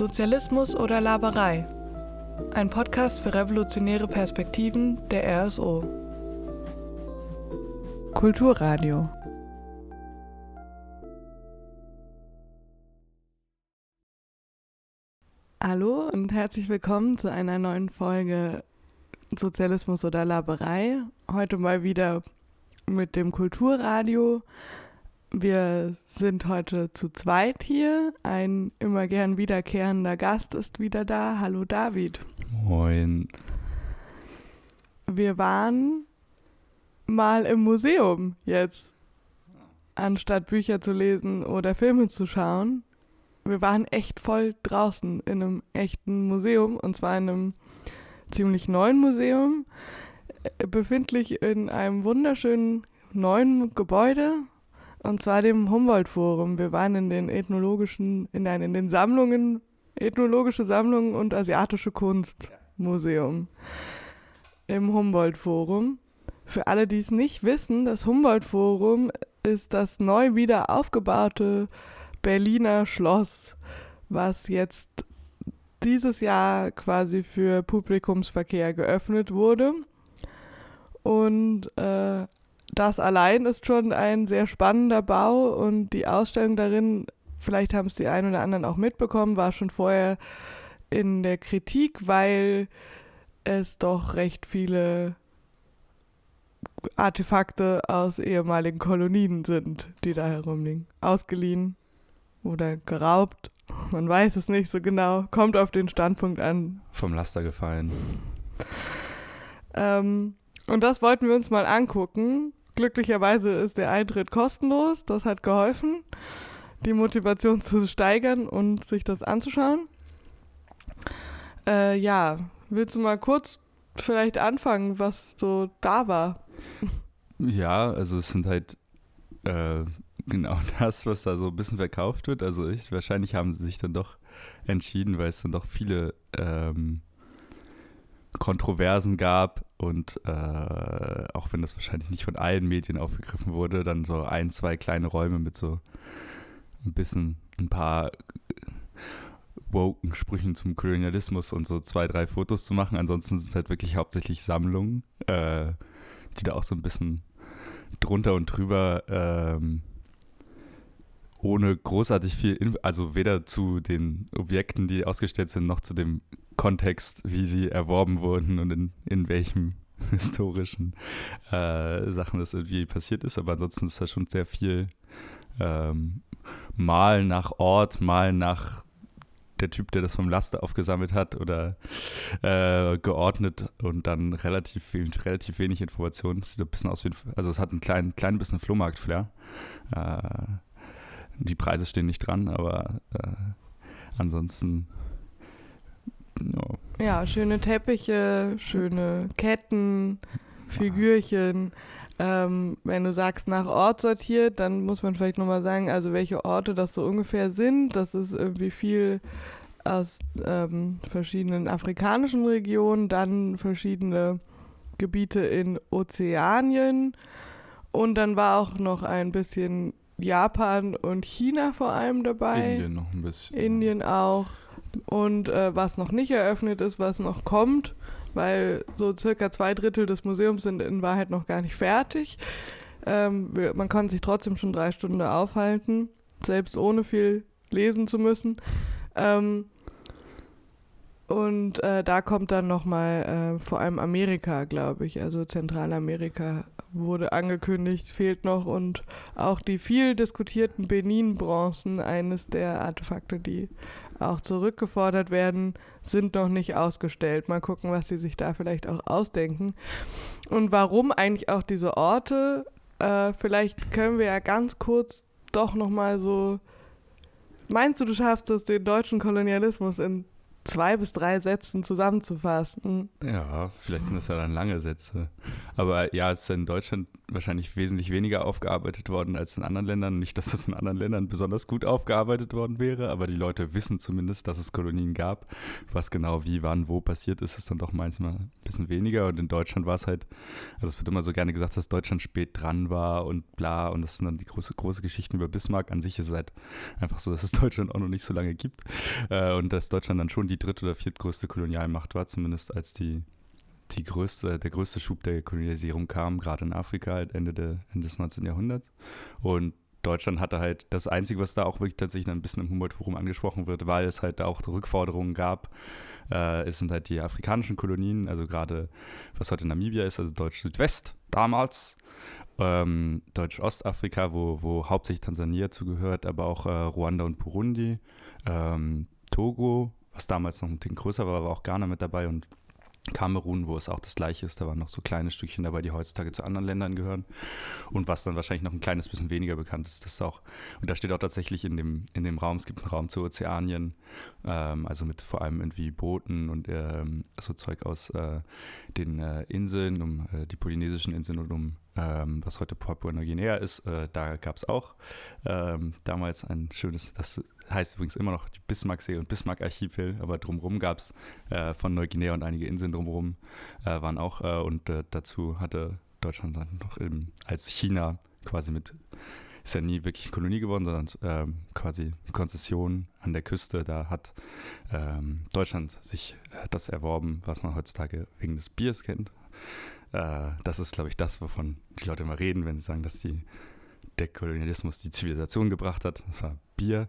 Sozialismus oder Laberei? Ein Podcast für revolutionäre Perspektiven der RSO. Kulturradio. Hallo und herzlich willkommen zu einer neuen Folge Sozialismus oder Laberei. Heute mal wieder mit dem Kulturradio. Wir sind heute zu zweit hier. Ein immer gern wiederkehrender Gast ist wieder da. Hallo David. Moin. Wir waren mal im Museum jetzt, anstatt Bücher zu lesen oder Filme zu schauen. Wir waren echt voll draußen in einem echten Museum und zwar in einem ziemlich neuen Museum, äh, befindlich in einem wunderschönen neuen Gebäude und zwar dem Humboldt-Forum. Wir waren in den ethnologischen, in, nein, in den Sammlungen, ethnologische Sammlungen und asiatische Kunstmuseum im Humboldt-Forum. Für alle, die es nicht wissen, das Humboldt-Forum ist das neu wieder aufgebaute Berliner Schloss, was jetzt dieses Jahr quasi für Publikumsverkehr geöffnet wurde. Und äh, das allein ist schon ein sehr spannender Bau und die Ausstellung darin, vielleicht haben es die einen oder anderen auch mitbekommen, war schon vorher in der Kritik, weil es doch recht viele Artefakte aus ehemaligen Kolonien sind, die da herumliegen. Ausgeliehen oder geraubt. Man weiß es nicht so genau. Kommt auf den Standpunkt an. Vom Laster gefallen. Ähm, und das wollten wir uns mal angucken. Glücklicherweise ist der Eintritt kostenlos. Das hat geholfen, die Motivation zu steigern und sich das anzuschauen. Äh, ja, willst du mal kurz vielleicht anfangen, was so da war? Ja, also es sind halt äh, genau das, was da so ein bisschen verkauft wird. Also ich, wahrscheinlich haben sie sich dann doch entschieden, weil es dann doch viele ähm, Kontroversen gab und äh, auch wenn das wahrscheinlich nicht von allen Medien aufgegriffen wurde, dann so ein, zwei kleine Räume mit so ein bisschen ein paar woken Sprüchen zum Kolonialismus und so zwei, drei Fotos zu machen. Ansonsten sind es halt wirklich hauptsächlich Sammlungen, äh, die da auch so ein bisschen drunter und drüber ähm, ohne großartig viel, also weder zu den Objekten, die ausgestellt sind, noch zu dem Kontext, wie sie erworben wurden und in, in welchem historischen äh, Sachen das irgendwie passiert ist. Aber ansonsten ist da schon sehr viel ähm, mal nach Ort, mal nach der Typ, der das vom Laster aufgesammelt hat oder äh, geordnet und dann relativ, relativ wenig Informationen. Sieht ein bisschen aus wie, also es hat einen kleinen, kleinen bisschen Flohmarkt-Flair. Äh, die Preise stehen nicht dran, aber äh, ansonsten. Ja. ja, schöne Teppiche, schöne Ketten, Figürchen. Ähm, wenn du sagst nach Ort sortiert, dann muss man vielleicht nochmal sagen, also welche Orte das so ungefähr sind. Das ist irgendwie viel aus ähm, verschiedenen afrikanischen Regionen, dann verschiedene Gebiete in Ozeanien und dann war auch noch ein bisschen Japan und China vor allem dabei. Indien noch ein bisschen. Indien auch. Und äh, was noch nicht eröffnet ist, was noch kommt, weil so circa zwei Drittel des Museums sind in Wahrheit noch gar nicht fertig. Ähm, wir, man kann sich trotzdem schon drei Stunden aufhalten, selbst ohne viel lesen zu müssen. Ähm, und äh, da kommt dann nochmal äh, vor allem Amerika, glaube ich, also Zentralamerika wurde angekündigt, fehlt noch und auch die viel diskutierten Benin-Bronzen, eines der Artefakte, die auch zurückgefordert werden, sind noch nicht ausgestellt. Mal gucken, was sie sich da vielleicht auch ausdenken. Und warum eigentlich auch diese Orte? Äh, vielleicht können wir ja ganz kurz doch nochmal so. Meinst du, du schaffst es, den deutschen Kolonialismus in zwei bis drei Sätzen zusammenzufassen. Ja, vielleicht sind das ja dann lange Sätze. Aber ja, es ist in Deutschland wahrscheinlich wesentlich weniger aufgearbeitet worden als in anderen Ländern. Nicht, dass das in anderen Ländern besonders gut aufgearbeitet worden wäre, aber die Leute wissen zumindest, dass es Kolonien gab. Was genau wie, wann, wo passiert ist, ist dann doch manchmal ein bisschen weniger. Und in Deutschland war es halt, also es wird immer so gerne gesagt, dass Deutschland spät dran war und bla. Und das sind dann die große, große Geschichten über Bismarck. An sich ist es halt einfach so, dass es Deutschland auch noch nicht so lange gibt. Äh, und dass Deutschland dann schon die dritte oder viertgrößte Kolonialmacht war, zumindest als die die größte, der größte Schub der Kolonialisierung kam, gerade in Afrika, halt Ende, de, Ende des 19. Jahrhunderts. Und Deutschland hatte halt das Einzige, was da auch wirklich tatsächlich ein bisschen im Humboldt-Forum angesprochen wird, weil es halt auch Rückforderungen gab. Äh, es sind halt die afrikanischen Kolonien, also gerade was heute Namibia ist, also Deutsch-Südwest damals, ähm, Deutsch-Ostafrika, wo, wo hauptsächlich Tansania zugehört, aber auch äh, Ruanda und Burundi, ähm, Togo, was damals noch ein Ding größer war, war auch Ghana mit dabei und Kamerun, wo es auch das gleiche ist, da waren noch so kleine Stückchen dabei, die heutzutage zu anderen Ländern gehören. Und was dann wahrscheinlich noch ein kleines bisschen weniger bekannt ist, das ist auch, und da steht auch tatsächlich in dem, in dem Raum, es gibt einen Raum zu Ozeanien, ähm, also mit vor allem irgendwie Booten und ähm, so Zeug aus äh, den äh, Inseln, um äh, die polynesischen Inseln und um ähm, was heute Papua-Neuguinea ist. Äh, da gab es auch ähm, damals ein schönes, das heißt übrigens immer noch die Bismarcksee und Bismarck-Archipel, aber drumherum gab es äh, von Neuguinea und einige Inseln drumherum äh, waren auch äh, und äh, dazu hatte Deutschland dann noch eben als China quasi mit ist ja nie wirklich Kolonie geworden, sondern ähm, quasi Konzession an der Küste. Da hat ähm, Deutschland sich äh, das erworben, was man heutzutage wegen des Biers kennt. Äh, das ist, glaube ich, das, wovon die Leute immer reden, wenn sie sagen, dass die der Kolonialismus die Zivilisation gebracht hat. Das war Bier,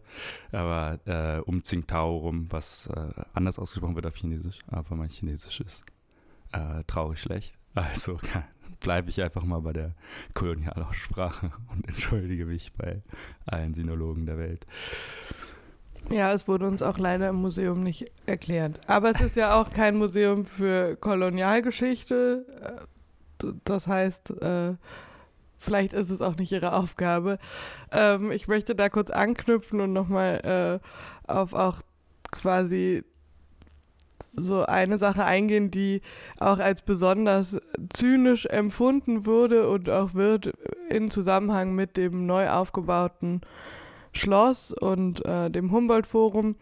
aber äh, um Tsingtao rum, was äh, anders ausgesprochen wird auf Chinesisch, aber mein Chinesisch ist äh, traurig schlecht. Also bleibe ich einfach mal bei der Kolonialaussprache und entschuldige mich bei allen Sinologen der Welt. Ja, es wurde uns auch leider im Museum nicht erklärt. Aber es ist ja auch kein Museum für Kolonialgeschichte. Äh, das heißt, äh, vielleicht ist es auch nicht ihre Aufgabe. Ähm, ich möchte da kurz anknüpfen und nochmal äh, auf auch quasi so eine Sache eingehen, die auch als besonders zynisch empfunden wurde und auch wird in Zusammenhang mit dem neu aufgebauten Schloss und äh, dem Humboldt-Forum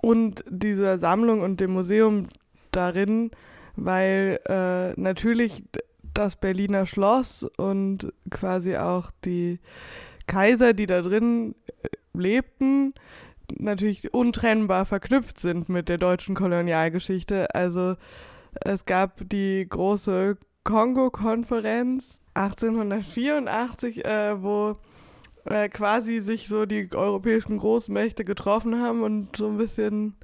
und dieser Sammlung und dem Museum darin, weil äh, natürlich das Berliner Schloss und quasi auch die Kaiser, die da drin äh, lebten, natürlich untrennbar verknüpft sind mit der deutschen Kolonialgeschichte. Also es gab die große Kongo-Konferenz 1884, äh, wo äh, quasi sich so die europäischen Großmächte getroffen haben und so ein bisschen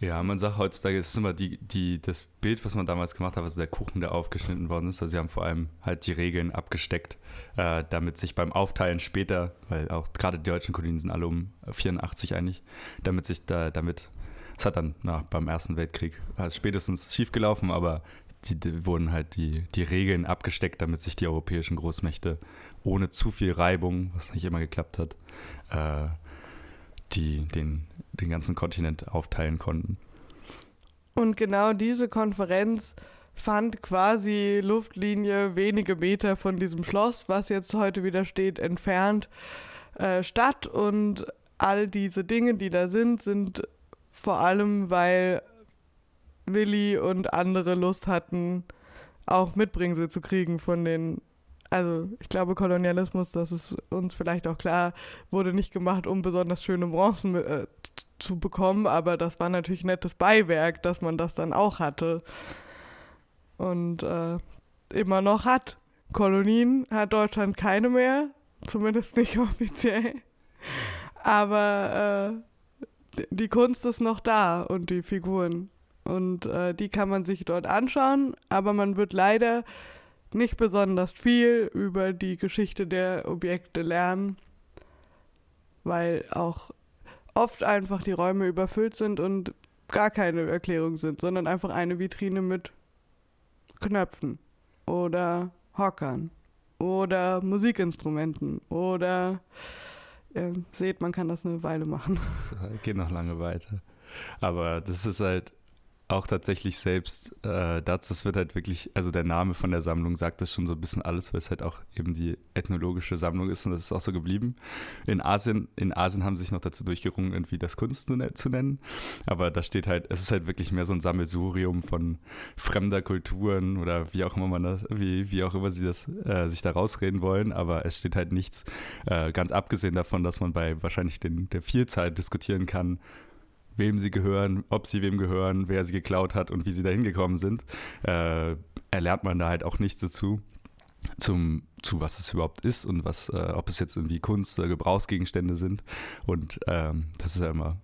ja, man sagt heutzutage, es ist immer die, die, das Bild, was man damals gemacht hat, also der Kuchen, der aufgeschnitten worden ist. Also sie haben vor allem halt die Regeln abgesteckt, äh, damit sich beim Aufteilen später, weil auch gerade die deutschen Kolonien sind alle um 84 eigentlich, damit sich da, damit, es hat dann na, beim Ersten Weltkrieg also spätestens schiefgelaufen, aber die, die, wurden halt die, die Regeln abgesteckt, damit sich die europäischen Großmächte ohne zu viel Reibung, was nicht immer geklappt hat, äh, die den, den ganzen Kontinent aufteilen konnten. Und genau diese Konferenz fand quasi Luftlinie wenige Meter von diesem Schloss, was jetzt heute wieder steht, entfernt äh, statt. Und all diese Dinge, die da sind, sind vor allem, weil Willi und andere Lust hatten, auch Mitbringsel zu kriegen von den also ich glaube, Kolonialismus, das ist uns vielleicht auch klar, wurde nicht gemacht, um besonders schöne Bronzen äh, zu bekommen, aber das war natürlich nettes Beiwerk, dass man das dann auch hatte. Und äh, immer noch hat. Kolonien hat Deutschland keine mehr, zumindest nicht offiziell, aber äh, die Kunst ist noch da und die Figuren. Und äh, die kann man sich dort anschauen, aber man wird leider nicht besonders viel über die Geschichte der Objekte lernen, weil auch oft einfach die Räume überfüllt sind und gar keine Erklärung sind, sondern einfach eine Vitrine mit Knöpfen oder Hockern oder Musikinstrumenten oder ihr seht, man kann das eine Weile machen. Geht noch lange weiter. Aber das ist halt auch tatsächlich selbst äh, dazu, das wird halt wirklich, also der Name von der Sammlung sagt das schon so ein bisschen alles, weil es halt auch eben die ethnologische Sammlung ist und das ist auch so geblieben. In Asien, in Asien haben sich noch dazu durchgerungen, irgendwie das Kunst zu nennen, aber da steht halt, es ist halt wirklich mehr so ein Sammelsurium von fremder Kulturen oder wie auch immer man das, wie, wie auch immer sie das äh, sich da rausreden wollen, aber es steht halt nichts, äh, ganz abgesehen davon, dass man bei wahrscheinlich den, der Vielzahl diskutieren kann, wem sie gehören, ob sie wem gehören, wer sie geklaut hat und wie sie da hingekommen sind, äh, erlernt man da halt auch nichts dazu. Zum, zu was es überhaupt ist und was, äh, ob es jetzt irgendwie Kunst oder Gebrauchsgegenstände sind. Und ähm, das ist ja immer,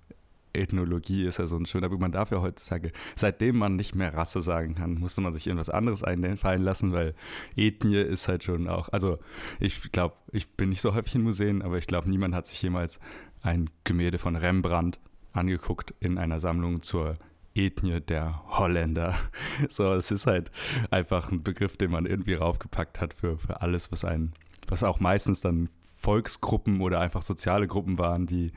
Ethnologie ist ja so ein schöner Begriff. Man darf ja heutzutage, seitdem man nicht mehr Rasse sagen kann, musste man sich irgendwas anderes einfallen lassen, weil Ethnie ist halt schon auch, also ich glaube, ich bin nicht so häufig in Museen, aber ich glaube, niemand hat sich jemals ein Gemälde von Rembrandt angeguckt in einer Sammlung zur Ethnie der Holländer. So, es ist halt einfach ein Begriff, den man irgendwie raufgepackt hat für, für alles, was ein, was auch meistens dann Volksgruppen oder einfach soziale Gruppen waren, die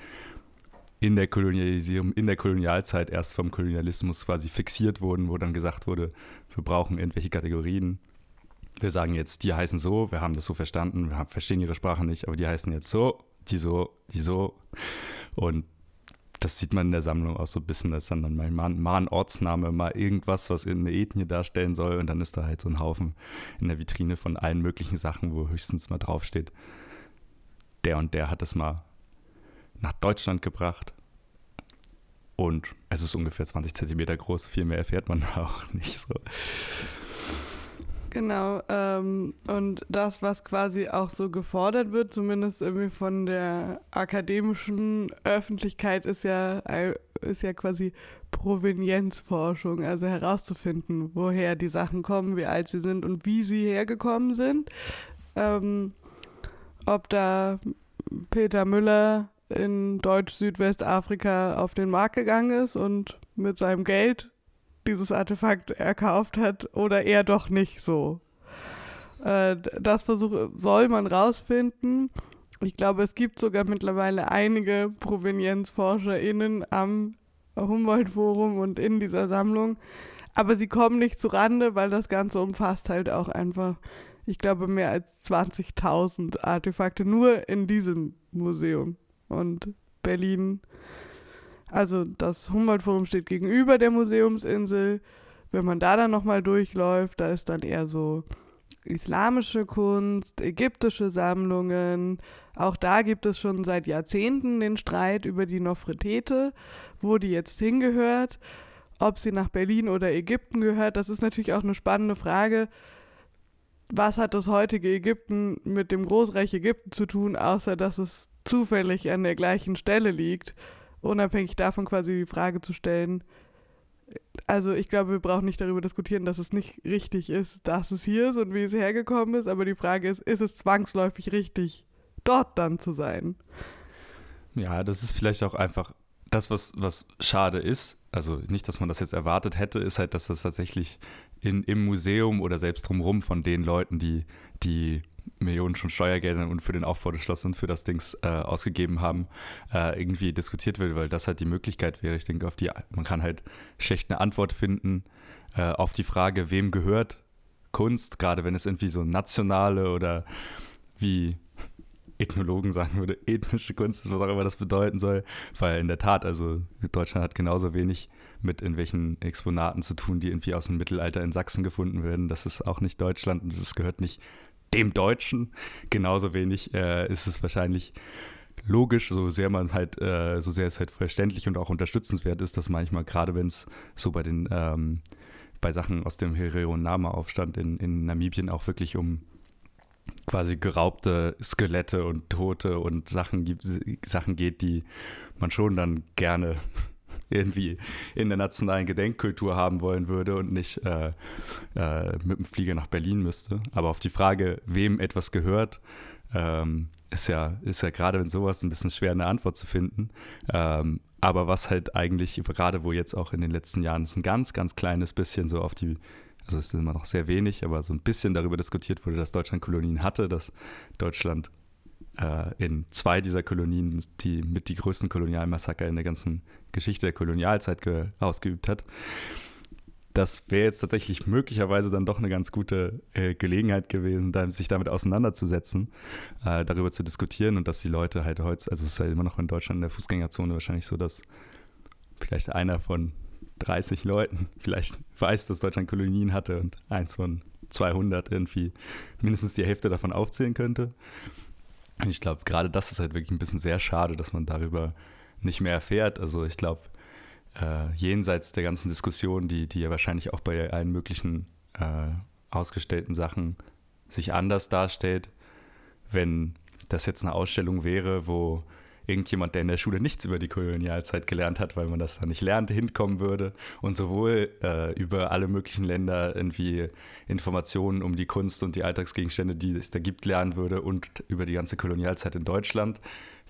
in der Kolonialisierung, in der Kolonialzeit erst vom Kolonialismus quasi fixiert wurden, wo dann gesagt wurde, wir brauchen irgendwelche Kategorien. Wir sagen jetzt, die heißen so, wir haben das so verstanden, wir verstehen ihre Sprache nicht, aber die heißen jetzt so, die so, die so. Und das sieht man in der Sammlung auch so ein bisschen, dass dann, mal, mal ein Ortsname, mal irgendwas, was in eine Ethnie darstellen soll und dann ist da halt so ein Haufen in der Vitrine von allen möglichen Sachen, wo höchstens mal draufsteht, der und der hat es mal nach Deutschland gebracht und es ist ungefähr 20 Zentimeter groß, viel mehr erfährt man auch nicht so. Genau, ähm, und das, was quasi auch so gefordert wird, zumindest irgendwie von der akademischen Öffentlichkeit, ist ja, ist ja quasi Provenienzforschung, also herauszufinden, woher die Sachen kommen, wie alt sie sind und wie sie hergekommen sind. Ähm, ob da Peter Müller in Deutsch-Südwestafrika auf den Markt gegangen ist und mit seinem Geld dieses Artefakt erkauft hat oder eher doch nicht so. Äh, das versuche, soll man rausfinden. Ich glaube, es gibt sogar mittlerweile einige ProvenienzforscherInnen am Humboldt-Forum und in dieser Sammlung. Aber sie kommen nicht zu Rande, weil das Ganze umfasst halt auch einfach, ich glaube, mehr als 20.000 Artefakte nur in diesem Museum. Und Berlin also das Humboldt-Forum steht gegenüber der Museumsinsel. Wenn man da dann nochmal durchläuft, da ist dann eher so islamische Kunst, ägyptische Sammlungen. Auch da gibt es schon seit Jahrzehnten den Streit über die Nofretete, wo die jetzt hingehört. Ob sie nach Berlin oder Ägypten gehört, das ist natürlich auch eine spannende Frage. Was hat das heutige Ägypten mit dem Großreich Ägypten zu tun, außer dass es zufällig an der gleichen Stelle liegt? Unabhängig davon quasi die Frage zu stellen, also ich glaube, wir brauchen nicht darüber diskutieren, dass es nicht richtig ist, dass es hier ist und wie es hergekommen ist, aber die Frage ist, ist es zwangsläufig richtig, dort dann zu sein? Ja, das ist vielleicht auch einfach das, was, was schade ist. Also nicht, dass man das jetzt erwartet hätte, ist halt, dass das tatsächlich in, im Museum oder selbst drumherum von den Leuten, die, die Millionen schon Steuergeldern und für den Aufbau des Schlosses und für das Dings äh, ausgegeben haben, äh, irgendwie diskutiert wird, weil das halt die Möglichkeit wäre. Ich denke, auf die man kann halt schlecht eine Antwort finden äh, auf die Frage, wem gehört Kunst, gerade wenn es irgendwie so nationale oder wie Ethnologen sagen würde, ethnische Kunst ist, was auch immer das bedeuten soll, weil in der Tat, also Deutschland hat genauso wenig mit irgendwelchen Exponaten zu tun, die irgendwie aus dem Mittelalter in Sachsen gefunden werden. Das ist auch nicht Deutschland und es gehört nicht dem Deutschen. Genauso wenig äh, ist es wahrscheinlich logisch, so sehr man halt, äh, so sehr es halt verständlich und auch unterstützenswert ist, dass manchmal, gerade wenn es so bei den, ähm, bei Sachen aus dem Herero-Nama-Aufstand in, in Namibien auch wirklich um quasi geraubte Skelette und Tote und Sachen, Sachen geht, die man schon dann gerne irgendwie in der nationalen Gedenkkultur haben wollen würde und nicht äh, äh, mit dem Flieger nach Berlin müsste. Aber auf die Frage, wem etwas gehört, ähm, ist ja, ist ja gerade in sowas ein bisschen schwer, eine Antwort zu finden. Ähm, aber was halt eigentlich, gerade wo jetzt auch in den letzten Jahren ist ein ganz, ganz kleines bisschen so auf die, also es ist immer noch sehr wenig, aber so ein bisschen darüber diskutiert wurde, dass Deutschland Kolonien hatte, dass Deutschland äh, in zwei dieser Kolonien, die mit die größten Kolonialmassaker in der ganzen Geschichte der Kolonialzeit ausgeübt hat. Das wäre jetzt tatsächlich möglicherweise dann doch eine ganz gute äh, Gelegenheit gewesen, sich damit auseinanderzusetzen, äh, darüber zu diskutieren und dass die Leute halt heute, also es ist ja immer noch in Deutschland in der Fußgängerzone wahrscheinlich so, dass vielleicht einer von 30 Leuten vielleicht weiß, dass Deutschland Kolonien hatte und eins von 200 irgendwie mindestens die Hälfte davon aufzählen könnte. Und ich glaube, gerade das ist halt wirklich ein bisschen sehr schade, dass man darüber nicht mehr erfährt. Also ich glaube, äh, jenseits der ganzen Diskussion, die, die ja wahrscheinlich auch bei allen möglichen äh, ausgestellten Sachen sich anders darstellt, wenn das jetzt eine Ausstellung wäre, wo irgendjemand, der in der Schule nichts über die Kolonialzeit gelernt hat, weil man das dann nicht lernt, hinkommen würde und sowohl äh, über alle möglichen Länder irgendwie Informationen um die Kunst und die Alltagsgegenstände, die es da gibt, lernen würde und über die ganze Kolonialzeit in Deutschland,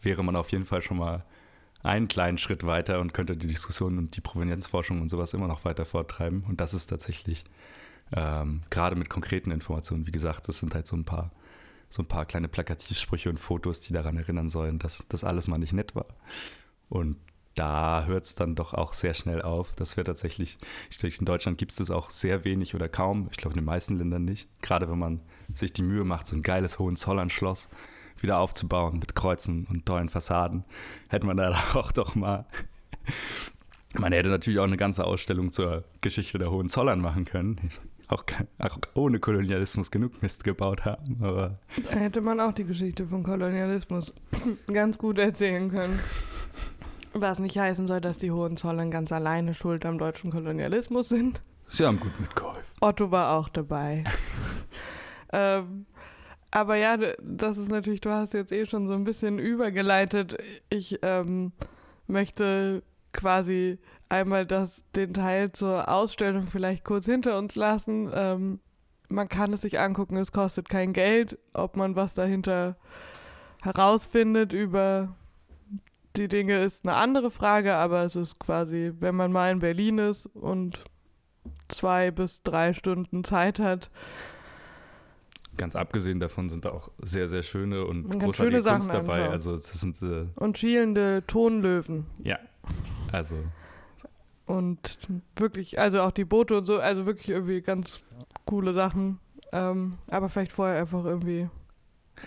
wäre man auf jeden Fall schon mal einen kleinen Schritt weiter und könnte die Diskussion und die Provenienzforschung und sowas immer noch weiter forttreiben. Und das ist tatsächlich ähm, gerade mit konkreten Informationen, wie gesagt, das sind halt so ein paar so ein paar kleine Plakativsprüche und Fotos, die daran erinnern sollen, dass das alles mal nicht nett war. Und da hört es dann doch auch sehr schnell auf. Das wäre tatsächlich, ich denke, in Deutschland gibt es das auch sehr wenig oder kaum. Ich glaube, in den meisten Ländern nicht. Gerade wenn man sich die Mühe macht, so ein geiles Hohenzollern-Schloss wieder aufzubauen mit Kreuzen und tollen Fassaden, hätte man da auch doch mal. Man hätte natürlich auch eine ganze Ausstellung zur Geschichte der Hohenzollern machen können auch, auch, ohne Kolonialismus genug Mist gebaut haben. Aber Hätte man auch die Geschichte von Kolonialismus ganz gut erzählen können. Was nicht heißen soll, dass die Hohenzollern ganz alleine schuld am deutschen Kolonialismus sind. Sie haben gut mitgeholfen. Otto war auch dabei. ähm, aber ja, das ist natürlich, du hast jetzt eh schon so ein bisschen übergeleitet. Ich ähm, möchte quasi einmal das, den Teil zur Ausstellung vielleicht kurz hinter uns lassen. Ähm, man kann es sich angucken, es kostet kein Geld. Ob man was dahinter herausfindet über die Dinge ist eine andere Frage, aber es ist quasi, wenn man mal in Berlin ist und zwei bis drei Stunden Zeit hat. Ganz abgesehen davon sind da auch sehr, sehr schöne und großartige schöne Kunst dabei. Also das sind, äh und schielende Tonlöwen. Ja, also und wirklich, also auch die Boote und so, also wirklich irgendwie ganz coole Sachen. Ähm, aber vielleicht vorher einfach irgendwie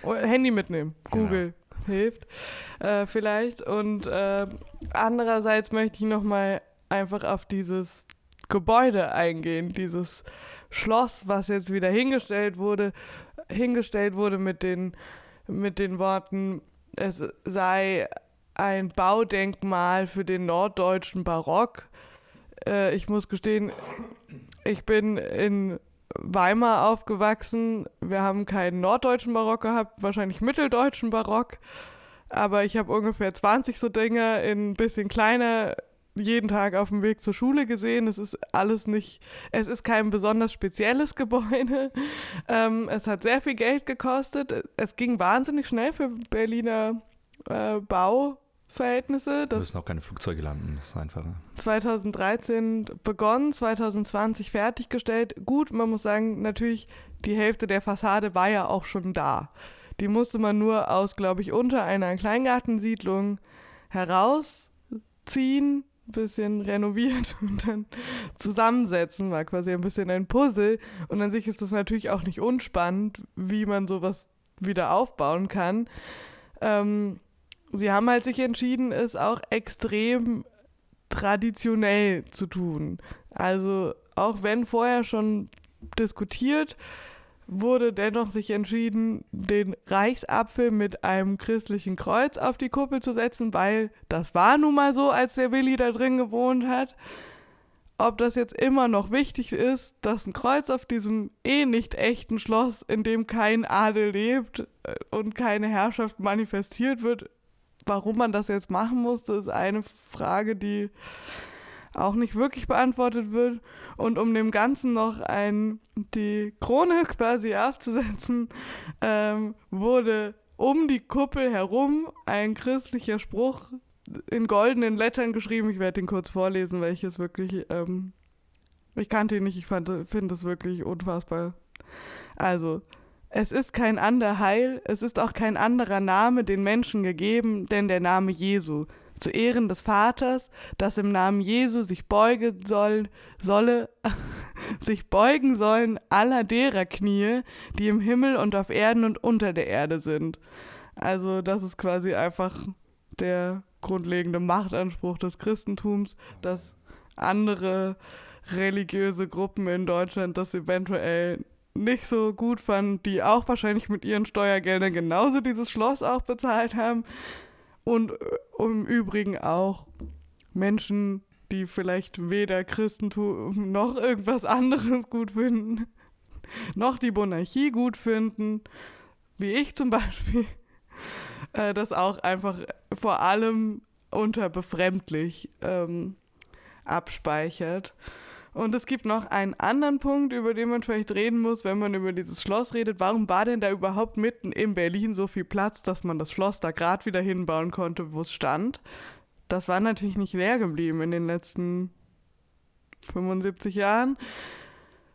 oh, Handy mitnehmen. Genau. Google genau. hilft äh, vielleicht. Und äh, andererseits möchte ich nochmal einfach auf dieses Gebäude eingehen, dieses Schloss, was jetzt wieder hingestellt wurde, hingestellt wurde mit den, mit den Worten, es sei ein Baudenkmal für den norddeutschen Barock äh, ich muss gestehen, ich bin in Weimar aufgewachsen. Wir haben keinen norddeutschen Barock gehabt, wahrscheinlich mitteldeutschen Barock. Aber ich habe ungefähr 20 so Dinge in ein bisschen kleiner jeden Tag auf dem Weg zur Schule gesehen. Es ist alles nicht, es ist kein besonders spezielles Gebäude. Ähm, es hat sehr viel Geld gekostet. Es ging wahnsinnig schnell für Berliner äh, Bau. Verhältnisse. Da müssen auch keine Flugzeuge landen, das ist einfacher. 2013 begonnen, 2020 fertiggestellt. Gut, man muss sagen, natürlich, die Hälfte der Fassade war ja auch schon da. Die musste man nur aus, glaube ich, unter einer Kleingartensiedlung herausziehen, bisschen renoviert und dann zusammensetzen, war quasi ein bisschen ein Puzzle. Und an sich ist das natürlich auch nicht unspannend, wie man sowas wieder aufbauen kann. Ähm, sie haben halt sich entschieden, es auch extrem traditionell zu tun. Also auch wenn vorher schon diskutiert, wurde dennoch sich entschieden, den Reichsapfel mit einem christlichen Kreuz auf die Kuppel zu setzen, weil das war nun mal so, als der Willi da drin gewohnt hat. Ob das jetzt immer noch wichtig ist, dass ein Kreuz auf diesem eh nicht echten Schloss, in dem kein Adel lebt äh, und keine Herrschaft manifestiert wird, warum man das jetzt machen musste, ist eine Frage, die auch nicht wirklich beantwortet wird. Und um dem Ganzen noch ein, die Krone quasi aufzusetzen, ähm, wurde um die Kuppel herum ein christlicher Spruch in goldenen Lettern geschrieben. Ich werde den kurz vorlesen, weil ich es wirklich, ähm, ich kannte ihn nicht, ich finde es wirklich unfassbar. Also, Es ist kein ander Heil, es ist auch kein anderer Name den Menschen gegeben, denn der Name Jesu. Zu Ehren des Vaters, dass im Namen Jesu sich beugen soll, solle, sich beugen sollen aller derer Knie, die im Himmel und auf Erden und unter der Erde sind. Also das ist quasi einfach der grundlegende Machtanspruch des Christentums, dass andere religiöse Gruppen in Deutschland das eventuell nicht so gut fanden, die auch wahrscheinlich mit ihren Steuergeldern genauso dieses Schloss auch bezahlt haben. Und äh, im Übrigen auch Menschen, die vielleicht weder Christentum noch irgendwas anderes gut finden, noch die Monarchie gut finden, wie ich zum Beispiel, äh, das auch einfach vor allem unter befremdlich ähm, abspeichert. Und es gibt noch einen anderen Punkt, über den man vielleicht reden muss, wenn man über dieses Schloss redet. Warum war denn da überhaupt mitten in Berlin so viel Platz, dass man das Schloss da gerade wieder hinbauen konnte, wo es stand? Das war natürlich nicht leer geblieben in den letzten 75 Jahren,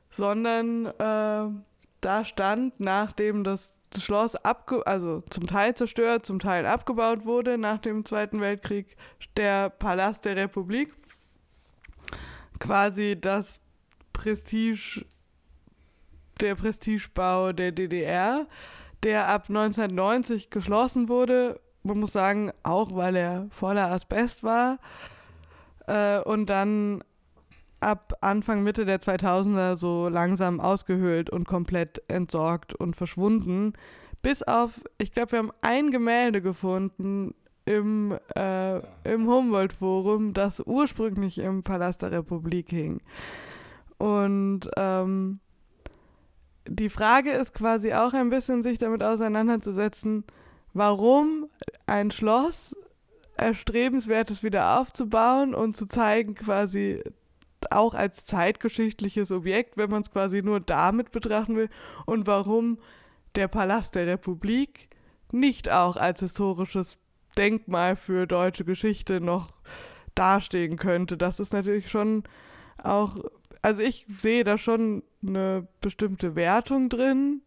sondern äh, da stand, nachdem das Schloss abge also zum Teil zerstört, zum Teil abgebaut wurde nach dem Zweiten Weltkrieg, der Palast der Republik quasi das Prestige, der Prestigebau der DDR, der ab 1990 geschlossen wurde. Man muss sagen, auch weil er voller Asbest war. Äh, und dann ab Anfang, Mitte der 2000er so langsam ausgehöhlt und komplett entsorgt und verschwunden. Bis auf, ich glaube, wir haben ein Gemälde gefunden im, äh, im Humboldt-Forum, das ursprünglich im Palast der Republik hing. Und ähm, die Frage ist quasi auch ein bisschen, sich damit auseinanderzusetzen, warum ein Schloss erstrebenswertes wieder aufzubauen und zu zeigen, quasi auch als zeitgeschichtliches Objekt, wenn man es quasi nur damit betrachten will, und warum der Palast der Republik nicht auch als historisches Denkmal für deutsche Geschichte noch dastehen könnte. Das ist natürlich schon auch, also ich sehe da schon eine bestimmte Wertung drin.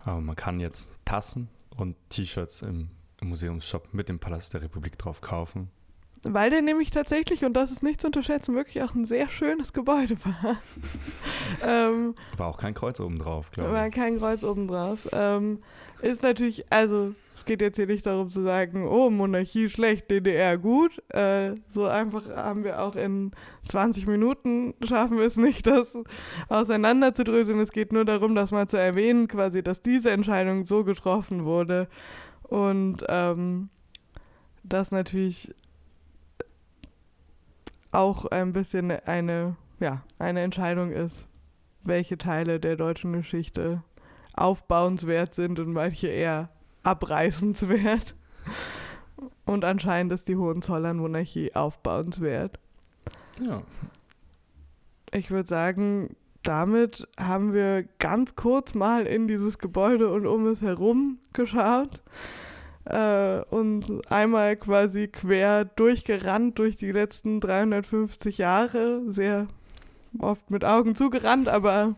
Aber man kann jetzt Tassen und T-Shirts im, Museumsshop mit dem Palast der Republik drauf kaufen. Weil der nämlich tatsächlich, und das ist nicht zu unterschätzen, wirklich auch ein sehr schönes Gebäude war. ähm, war auch kein Kreuz oben drauf, glaube ich. War kein Kreuz oben drauf. Ähm, ist natürlich, also es geht jetzt hier nicht darum zu sagen, oh, Monarchie schlecht, DDR gut. Äh, so einfach haben wir auch in 20 Minuten schaffen wir es nicht, das auseinanderzudröseln. Es geht nur darum, das mal zu erwähnen, quasi, dass diese Entscheidung so getroffen wurde. Und ähm, das natürlich auch ein bisschen eine, ja, eine Entscheidung ist, welche Teile der deutschen Geschichte aufbauenswert sind und manche eher abreißenswert. Und anscheinend ist die Hohenzollern-Monarchie aufbauenswert. Ja. Ich würde sagen, damit haben wir ganz kurz mal in dieses Gebäude und um es herum geschaut äh, und einmal quasi quer durchgerannt durch die letzten 350 Jahre, sehr oft mit Augen zugerannt, aber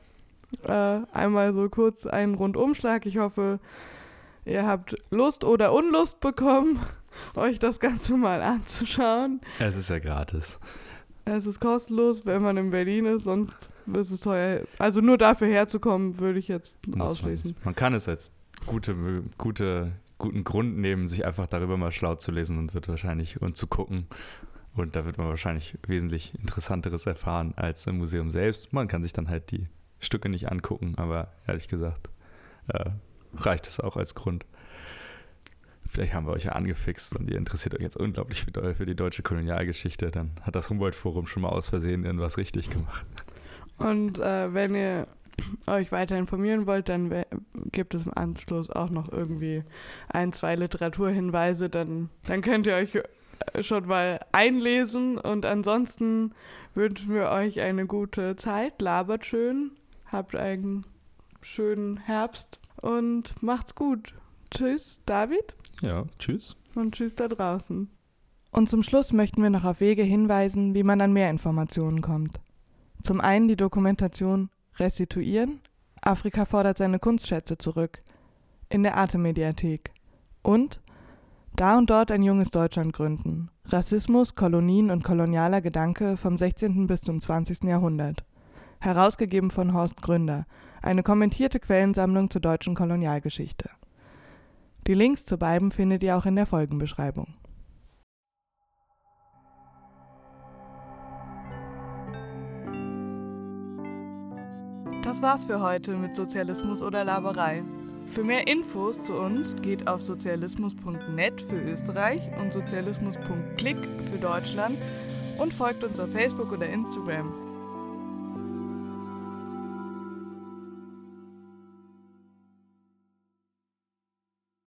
äh, einmal so kurz einen Rundumschlag. Ich hoffe, Ihr habt Lust oder Unlust bekommen, euch das Ganze mal anzuschauen. Es ist ja gratis. Es ist kostenlos, wenn man in Berlin ist, sonst ist es teuer. Also nur dafür herzukommen, würde ich jetzt Muss ausschließen. Man, man, kann es als gute, gute, guten Grund nehmen, sich einfach darüber mal schlau zu lesen und wird wahrscheinlich und zu gucken. Und da wird man wahrscheinlich wesentlich Interessanteres erfahren als im Museum selbst. Man kann sich dann halt die Stücke nicht angucken, aber ehrlich gesagt, äh, reicht es auch als Grund. Vielleicht haben wir euch ja angefixt und ihr interessiert euch jetzt unglaublich für die deutsche Kolonialgeschichte. Dann hat das Humboldt-Forum schon mal aus Versehen irgendwas richtig gemacht. Und äh, wenn ihr euch weiter informieren wollt, dann gibt es im Anschluss auch noch irgendwie ein, zwei Literaturhinweise. Dann, dann könnt ihr euch äh, schon mal einlesen. Und ansonsten wünschen wir euch eine gute Zeit. Labert schön. Habt einen schönen Herbst und macht's gut. Tschüss, David. Ja, tschüss. Und tschüss da draußen. Und zum Schluss möchten wir noch auf Wege hinweisen, wie man an mehr Informationen kommt. Zum einen die Dokumentation Restituieren, Afrika fordert seine Kunstschätze zurück. In der Arte-Mediathek. Und Da und dort ein junges Deutschland gründen. Rassismus, Kolonien und kolonialer Gedanke vom 16. bis zum 20. Jahrhundert. Herausgegeben von Horst Gründer. Eine kommentierte Quellensammlung zur deutschen Kolonialgeschichte. Die Links zu beiden findet ihr auch in der Folgenbeschreibung. Das war's für heute mit Sozialismus oder Laberei. Für mehr Infos zu uns geht auf sozialismus.net für Österreich und sozialismus.click für Deutschland und folgt uns auf Facebook oder Instagram.